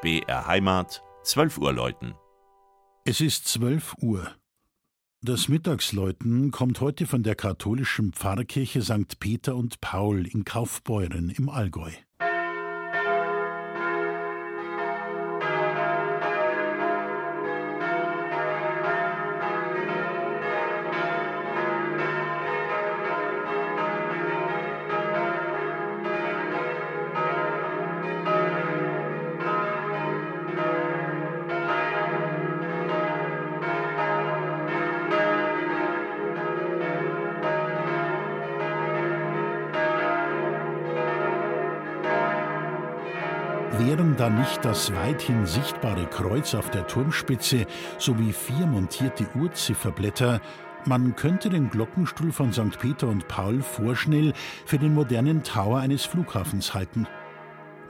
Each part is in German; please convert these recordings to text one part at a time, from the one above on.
BR Heimat, 12 Uhr läuten. Es ist 12 Uhr. Das Mittagsläuten kommt heute von der katholischen Pfarrkirche St. Peter und Paul in Kaufbeuren im Allgäu. Wären da nicht das weithin sichtbare Kreuz auf der Turmspitze sowie vier montierte Urzifferblätter, man könnte den Glockenstuhl von St. Peter und Paul vorschnell für den modernen Tower eines Flughafens halten.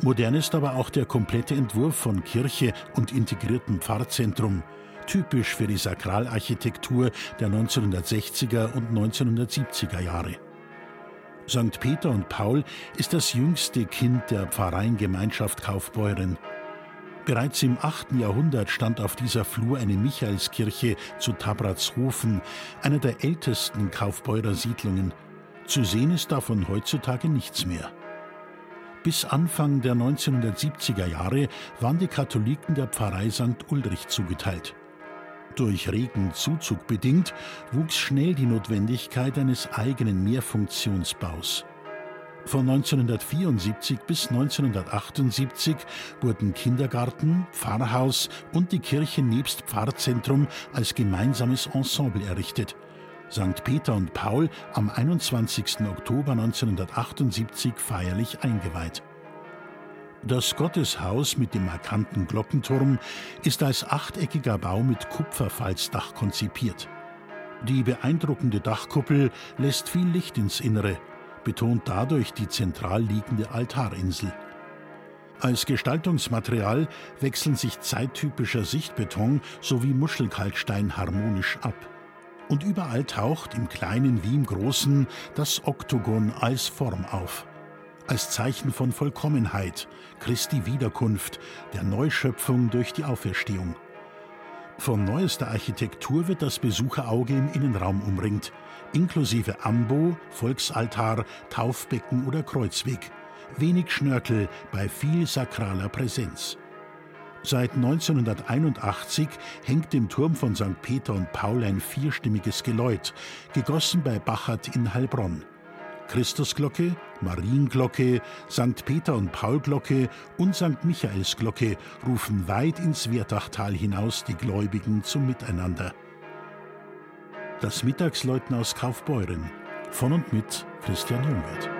Modern ist aber auch der komplette Entwurf von Kirche und integriertem Pfarrzentrum, typisch für die Sakralarchitektur der 1960er und 1970er Jahre. St. Peter und Paul ist das jüngste Kind der Pfarreiengemeinschaft Kaufbeuren. Bereits im 8. Jahrhundert stand auf dieser Flur eine Michaelskirche zu Tabratzhofen, einer der ältesten Kaufbeurer Siedlungen. Zu sehen ist davon heutzutage nichts mehr. Bis Anfang der 1970er Jahre waren die Katholiken der Pfarrei St. Ulrich zugeteilt. Durch regen Zuzug bedingt, wuchs schnell die Notwendigkeit eines eigenen Mehrfunktionsbaus. Von 1974 bis 1978 wurden Kindergarten, Pfarrhaus und die Kirche nebst Pfarrzentrum als gemeinsames Ensemble errichtet. St. Peter und Paul am 21. Oktober 1978 feierlich eingeweiht. Das Gotteshaus mit dem markanten Glockenturm ist als achteckiger Bau mit Kupferfalzdach konzipiert. Die beeindruckende Dachkuppel lässt viel Licht ins Innere, betont dadurch die zentral liegende Altarinsel. Als Gestaltungsmaterial wechseln sich zeittypischer Sichtbeton sowie Muschelkalkstein harmonisch ab. Und überall taucht im Kleinen wie im Großen das Oktogon als Form auf als Zeichen von Vollkommenheit, Christi Wiederkunft, der Neuschöpfung durch die Auferstehung. Von neuester Architektur wird das Besucherauge im Innenraum umringt, inklusive Ambo, Volksaltar, Taufbecken oder Kreuzweg. Wenig Schnörkel bei viel sakraler Präsenz. Seit 1981 hängt im Turm von St. Peter und Paul ein vierstimmiges Geläut, gegossen bei Bachert in Heilbronn. Christusglocke, Marienglocke, St. Peter- und Paulglocke und St. Michaelsglocke rufen weit ins Wertachtal hinaus die Gläubigen zum Miteinander. Das Mittagsläuten aus Kaufbeuren von und mit Christian Jungwirth.